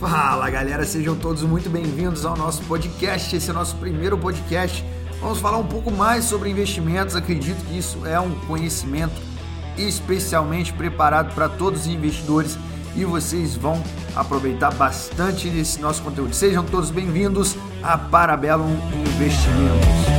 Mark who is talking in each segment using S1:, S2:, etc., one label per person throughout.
S1: Fala galera, sejam todos muito bem-vindos ao nosso podcast. Esse é o nosso primeiro podcast. Vamos falar um pouco mais sobre investimentos. Acredito que isso é um conhecimento especialmente preparado para todos os investidores e vocês vão aproveitar bastante desse nosso conteúdo. Sejam todos bem-vindos a Parabellum Investimentos.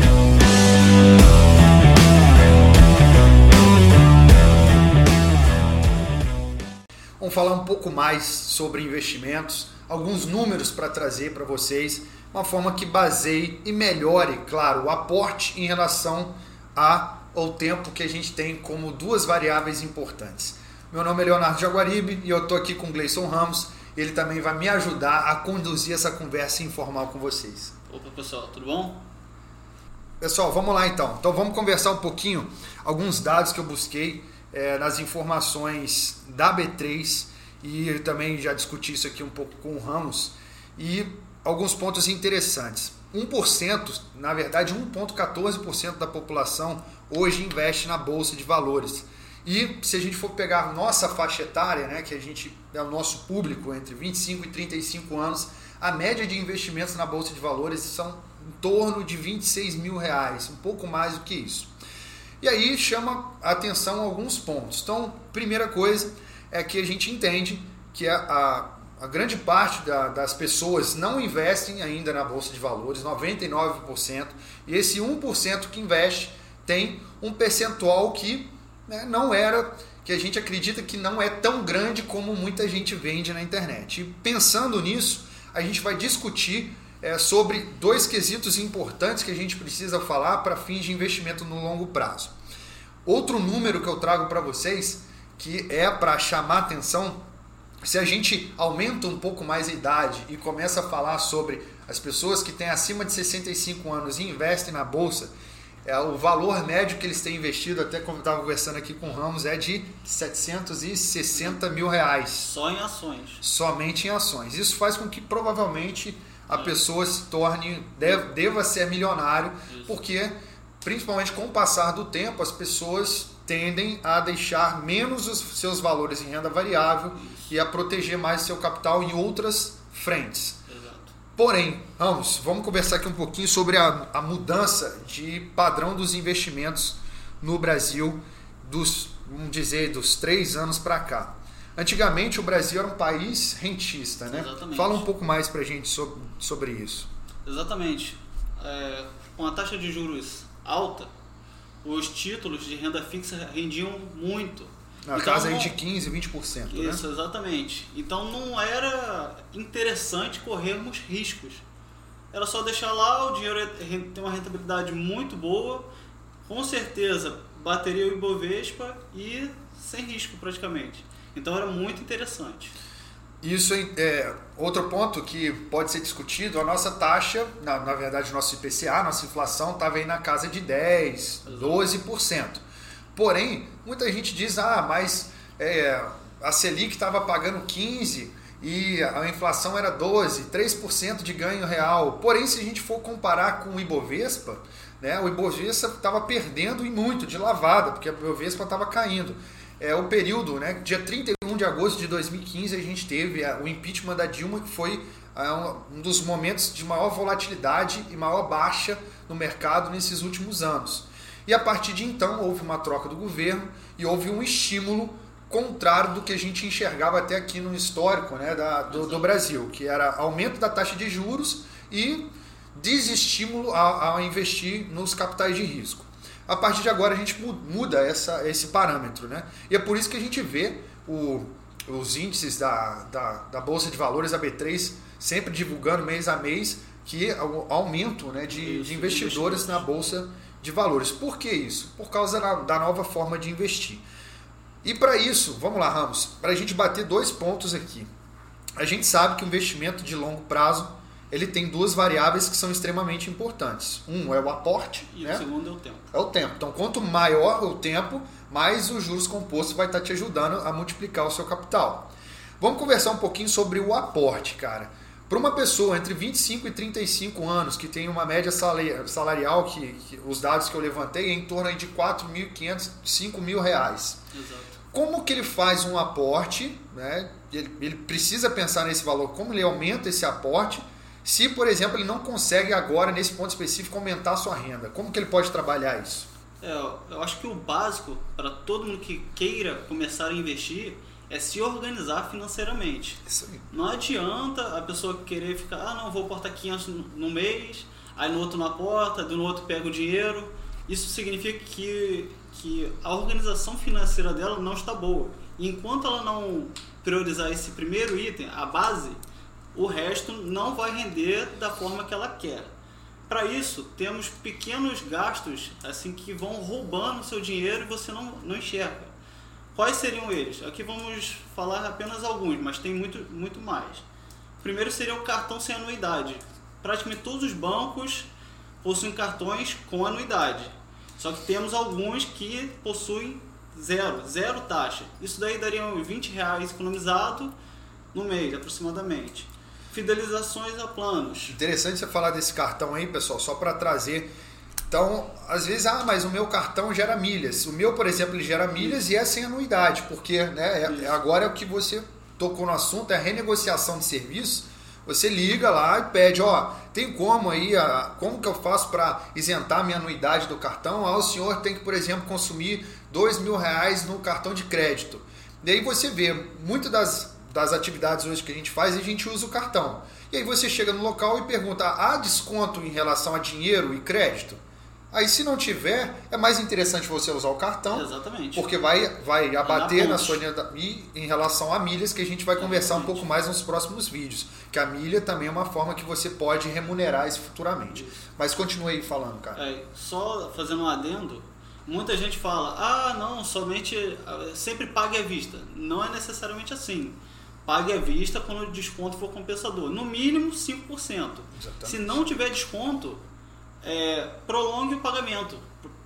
S1: Falar um pouco mais sobre investimentos, alguns números para trazer para vocês, uma forma que baseie e melhore, claro, o aporte em relação ao tempo que a gente tem como duas variáveis importantes. Meu nome é Leonardo Jaguaribe e eu estou aqui com o Gleison Ramos. Ele também vai me ajudar a conduzir essa conversa informal com vocês.
S2: Opa pessoal, tudo bom?
S1: Pessoal, vamos lá então. Então vamos conversar um pouquinho alguns dados que eu busquei é, nas informações da B3 e eu também já discuti isso aqui um pouco com o Ramos e alguns pontos interessantes. 1%, na verdade 1,14% da população hoje investe na bolsa de valores. E se a gente for pegar nossa faixa etária, né, que a gente é o nosso público entre 25 e 35 anos, a média de investimentos na bolsa de valores são em torno de 26 mil reais, um pouco mais do que isso. E aí chama a atenção alguns pontos. Então, primeira coisa é que a gente entende que a, a, a grande parte da, das pessoas não investem ainda na bolsa de valores, 99%, e esse 1% que investe tem um percentual que né, não era, que a gente acredita que não é tão grande como muita gente vende na internet. E pensando nisso, a gente vai discutir é, sobre dois quesitos importantes que a gente precisa falar para fins de investimento no longo prazo. Outro número que eu trago para vocês, que é para chamar atenção, se a gente aumenta um pouco mais a idade e começa a falar sobre as pessoas que têm acima de 65 anos e investem na bolsa, é, o valor médio que eles têm investido, até como estava conversando aqui com o Ramos, é de 760 mil reais.
S2: Só em ações.
S1: Somente em ações. Isso faz com que provavelmente a pessoa se torne, deve, deva ser milionário, Isso. porque principalmente com o passar do tempo as pessoas tendem a deixar menos os seus valores em renda variável Isso. e a proteger mais seu capital em outras frentes.
S2: Exato.
S1: Porém, vamos, vamos conversar aqui um pouquinho sobre a, a mudança de padrão dos investimentos no Brasil dos, vamos dizer, dos três anos para cá. Antigamente o Brasil era um país rentista, né?
S2: Exatamente.
S1: Fala um pouco mais para a gente sobre, sobre isso.
S2: Exatamente. É, com a taxa de juros alta, os títulos de renda fixa rendiam muito.
S1: Na então, casa aí de 15, 20%.
S2: Isso,
S1: né?
S2: exatamente. Então não era interessante corrermos riscos. Era só deixar lá, o dinheiro tem uma rentabilidade muito boa, com certeza bateria o Ibovespa e sem risco praticamente. Então era muito interessante.
S1: Isso é outro ponto que pode ser discutido. A nossa taxa, na, na verdade, nosso IPCA, nossa inflação estava aí na casa de 10, 12%. Porém, muita gente diz: ah, mas é, a Selic estava pagando 15% e a inflação era 12%, 3% de ganho real. Porém, se a gente for comparar com o Ibovespa, né, o Ibovespa estava perdendo e muito de lavada, porque o Ibovespa estava caindo é, o período, né, dia 31 de agosto de 2015, a gente teve a, o impeachment da Dilma, que foi a, um dos momentos de maior volatilidade e maior baixa no mercado nesses últimos anos. E a partir de então houve uma troca do governo e houve um estímulo contrário do que a gente enxergava até aqui no histórico né, da, do, do Brasil, que era aumento da taxa de juros e desestímulo a, a investir nos capitais de risco a partir de agora a gente muda essa, esse parâmetro. Né? E é por isso que a gente vê o, os índices da, da, da, Bolsa de Valores, a B3, sempre divulgando mês a mês que o aumento né, de, de investidores na Bolsa de Valores. Por que isso? Por causa da, da nova forma de investir. E para isso, vamos lá, Ramos, para a gente bater dois pontos aqui. A gente sabe que o investimento de longo prazo ele tem duas variáveis que são extremamente importantes. Um é o aporte.
S2: E
S1: né?
S2: o segundo é o tempo.
S1: É o tempo. Então, quanto maior o tempo, mais os juros compostos vai estar te ajudando a multiplicar o seu capital. Vamos conversar um pouquinho sobre o aporte, cara. Para uma pessoa entre 25 e 35 anos que tem uma média salarial, que, que os dados que eu levantei, é em torno de 4.500, 5 mil reais.
S2: Exato.
S1: Como que ele faz um aporte né, ele, ele precisa pensar nesse valor, como ele aumenta esse aporte, se, por exemplo, ele não consegue agora, nesse ponto específico, aumentar a sua renda. Como que ele pode trabalhar isso?
S2: É, eu acho que o básico para todo mundo que queira começar a investir é se organizar financeiramente. Não adianta a pessoa querer ficar, ah, não, vou aportar 500 no mês, aí no outro não aporta, no outro pega o dinheiro. Isso significa que, que a organização financeira dela não está boa. E enquanto ela não priorizar esse primeiro item, a base, o resto não vai render da forma que ela quer. Para isso, temos pequenos gastos assim que vão roubando seu dinheiro e você não, não enxerga. Quais seriam eles? Aqui vamos falar apenas alguns, mas tem muito, muito mais. Primeiro seria o cartão sem anuidade. Praticamente todos os bancos possuem cartões com anuidade. Só que temos alguns que possuem zero, zero taxa. Isso daí daria uns 20 reais economizado no mês, aproximadamente. Fidelizações a planos.
S1: Interessante você falar desse cartão aí, pessoal, só para trazer então, às vezes, ah, mas o meu cartão gera milhas. O meu, por exemplo, ele gera milhas Isso. e é sem anuidade, porque né, é, agora é o que você tocou no assunto, é a renegociação de serviço. Você liga lá e pede, ó, tem como aí, a, como que eu faço para isentar minha anuidade do cartão? Ah, o senhor tem que, por exemplo, consumir dois mil reais no cartão de crédito. E aí você vê, muitas das, das atividades hoje que a gente faz, a gente usa o cartão. E aí você chega no local e pergunta, há desconto em relação a dinheiro e crédito? Aí, se não tiver, é mais interessante você usar o cartão.
S2: Exatamente.
S1: Porque vai, vai abater na, sua e em relação a milhas, que a gente vai Exatamente. conversar um pouco mais nos próximos vídeos. Que a milha também é uma forma que você pode remunerar isso futuramente. Isso. Mas continue aí falando, cara.
S2: É, só fazendo um adendo, muita gente fala, ah, não, somente ah, sempre pague à vista. Não é necessariamente assim. Pague à vista quando o desconto for compensador. No mínimo 5%. Exatamente. Se não tiver desconto, é, prolongue o pagamento.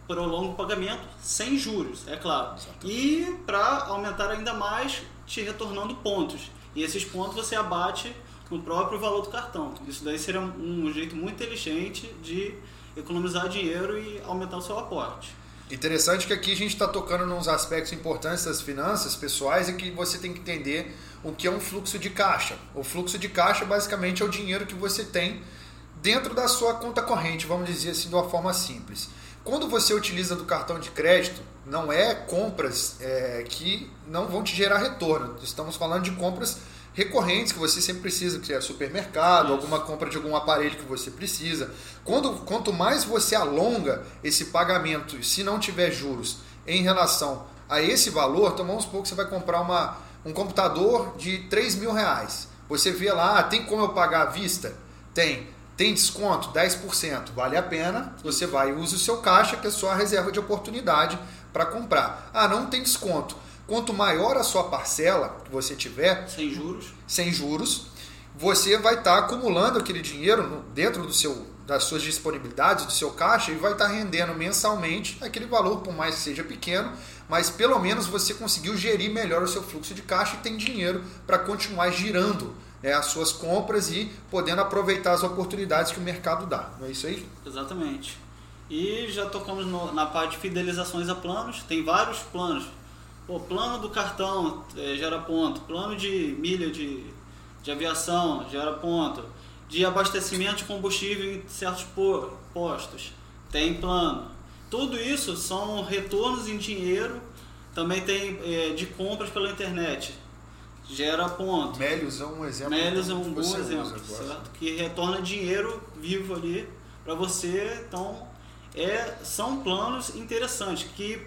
S2: Prolongue o pagamento sem juros, é claro. E para aumentar ainda mais, te retornando pontos. E esses pontos você abate no próprio valor do cartão. Isso daí seria um jeito muito inteligente de economizar dinheiro e aumentar o seu aporte.
S1: Interessante que aqui a gente está tocando nos aspectos importantes das finanças pessoais e que você tem que entender o que é um fluxo de caixa. O fluxo de caixa basicamente é o dinheiro que você tem dentro da sua conta corrente, vamos dizer assim de uma forma simples. Quando você utiliza do cartão de crédito, não é compras é, que não vão te gerar retorno. Estamos falando de compras recorrentes que você sempre precisa, que é supermercado, Isso. alguma compra de algum aparelho que você precisa. Quando, quanto mais você alonga esse pagamento, se não tiver juros, em relação a esse valor, então vamos supor que você vai comprar uma, um computador de 3 mil reais. Você vê lá, ah, tem como eu pagar à vista? Tem. Tem desconto? 10%. Vale a pena. Você vai e usa o seu caixa, que é só a reserva de oportunidade para comprar. Ah, não tem desconto. Quanto maior a sua parcela que você tiver,
S2: sem juros,
S1: sem juros, você vai estar tá acumulando aquele dinheiro dentro do seu, das suas disponibilidades, do seu caixa, e vai estar tá rendendo mensalmente aquele valor, por mais que seja pequeno, mas pelo menos você conseguiu gerir melhor o seu fluxo de caixa e tem dinheiro para continuar girando é, as suas compras e podendo aproveitar as oportunidades que o mercado dá. Não é isso aí?
S2: Exatamente. E já tocamos no, na parte de fidelizações a planos. Tem vários planos. O plano do cartão é, gera ponto. Plano de milha de, de aviação gera ponto. De abastecimento de combustível em certos postos. Tem plano. Tudo isso são retornos em dinheiro. Também tem é, de compras pela internet gera ponto.
S1: Melios é um exemplo.
S2: Melios é um bom exemplo, certo? Que retorna dinheiro vivo ali para você. Então, é, são planos interessantes que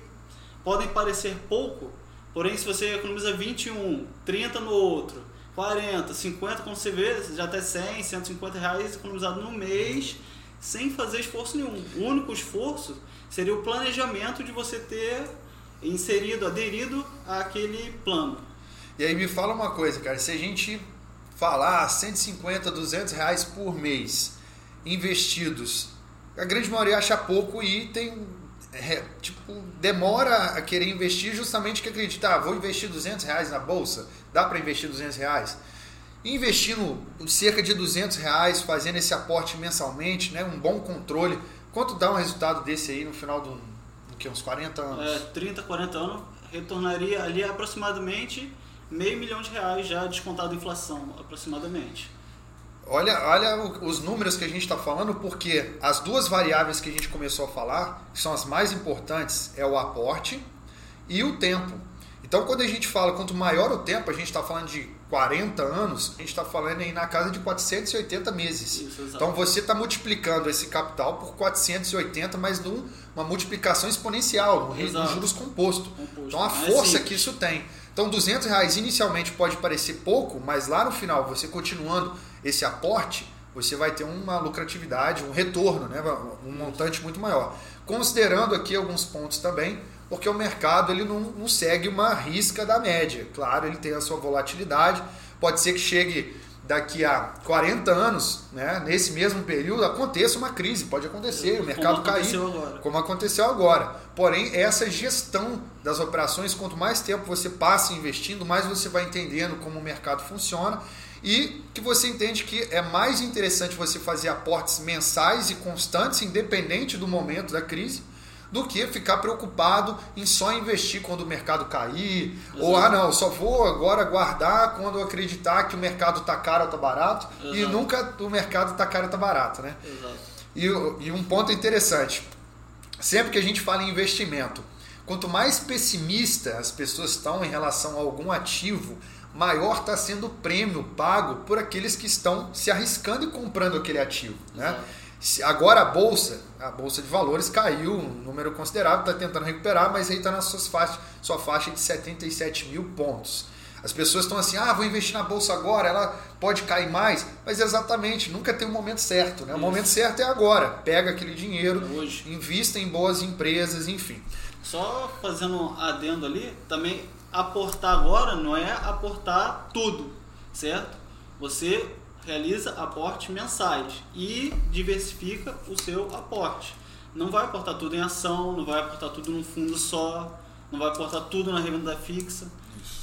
S2: podem parecer pouco, porém se você economiza 21, 30 no outro, 40, 50, como você vê, já até 100, 150 reais economizado no mês, sem fazer esforço nenhum. O único esforço seria o planejamento de você ter inserido, aderido àquele plano.
S1: E aí me fala uma coisa, cara, se a gente falar 150, 200 reais por mês investidos, a grande maioria acha pouco e tem é, tipo demora a querer investir justamente que acreditar, ah, vou investir 200 reais na bolsa, dá para investir 200 reais? Investindo cerca de 200 reais, fazendo esse aporte mensalmente, né, um bom controle, quanto dá um resultado desse aí no final do que uns 40 anos?
S2: É, 30, 40 anos retornaria ali aproximadamente meio milhão de reais já descontado a inflação, aproximadamente.
S1: Olha, olha os números que a gente está falando, porque as duas variáveis que a gente começou a falar, que são as mais importantes, é o aporte e o tempo. Então, quando a gente fala quanto maior o tempo, a gente está falando de 40 anos, a gente está falando aí na casa de 480 meses. Isso, então, você está multiplicando esse capital por 480, mas numa multiplicação exponencial, no juros composto. composto. Então, a força que isso tem. Então, 200 reais inicialmente pode parecer pouco, mas lá no final, você continuando esse aporte, você vai ter uma lucratividade, um retorno, né? um montante muito maior. Considerando aqui alguns pontos também, porque o mercado ele não, não segue uma risca da média. Claro, ele tem a sua volatilidade, pode ser que chegue daqui a 40 anos, né, nesse mesmo período, aconteça uma crise, pode acontecer, o mercado como cair, agora. como aconteceu agora. Porém, essa gestão das operações, quanto mais tempo você passa investindo, mais você vai entendendo como o mercado funciona e que você entende que é mais interessante você fazer aportes mensais e constantes, independente do momento da crise, do que ficar preocupado em só investir quando o mercado cair, Exato. ou ah não, só vou agora guardar quando acreditar que o mercado está caro ou está barato, Exato. e nunca o mercado está caro ou está barato, né? E, e um ponto interessante, sempre que a gente fala em investimento, quanto mais pessimista as pessoas estão em relação a algum ativo, maior está sendo o prêmio pago por aqueles que estão se arriscando e comprando aquele ativo, né? Agora a bolsa, a bolsa de valores caiu um número considerável, está tentando recuperar, mas aí está na sua faixa, sua faixa de 77 mil pontos. As pessoas estão assim, ah, vou investir na bolsa agora, ela pode cair mais, mas exatamente, nunca tem o um momento certo, né? O Isso. momento certo é agora. Pega aquele dinheiro, é invista em boas empresas, enfim.
S2: Só fazendo um adendo ali, também aportar agora não é aportar tudo, certo? Você realiza aportes mensais e diversifica o seu aporte. Não vai aportar tudo em ação, não vai aportar tudo num fundo só, não vai aportar tudo na renda fixa.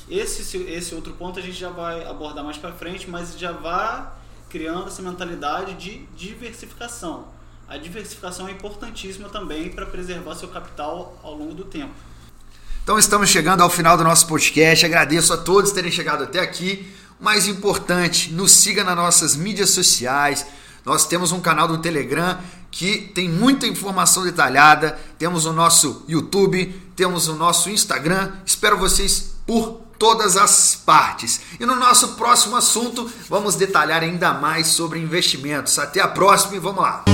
S2: Esse, esse outro ponto a gente já vai abordar mais para frente, mas já vai criando essa mentalidade de diversificação. A diversificação é importantíssima também para preservar seu capital ao longo do tempo.
S1: Então estamos chegando ao final do nosso podcast. Agradeço a todos terem chegado até aqui mais importante, nos siga nas nossas mídias sociais. Nós temos um canal do Telegram que tem muita informação detalhada. Temos o nosso YouTube, temos o nosso Instagram. Espero vocês por todas as partes. E no nosso próximo assunto, vamos detalhar ainda mais sobre investimentos. Até a próxima e vamos lá.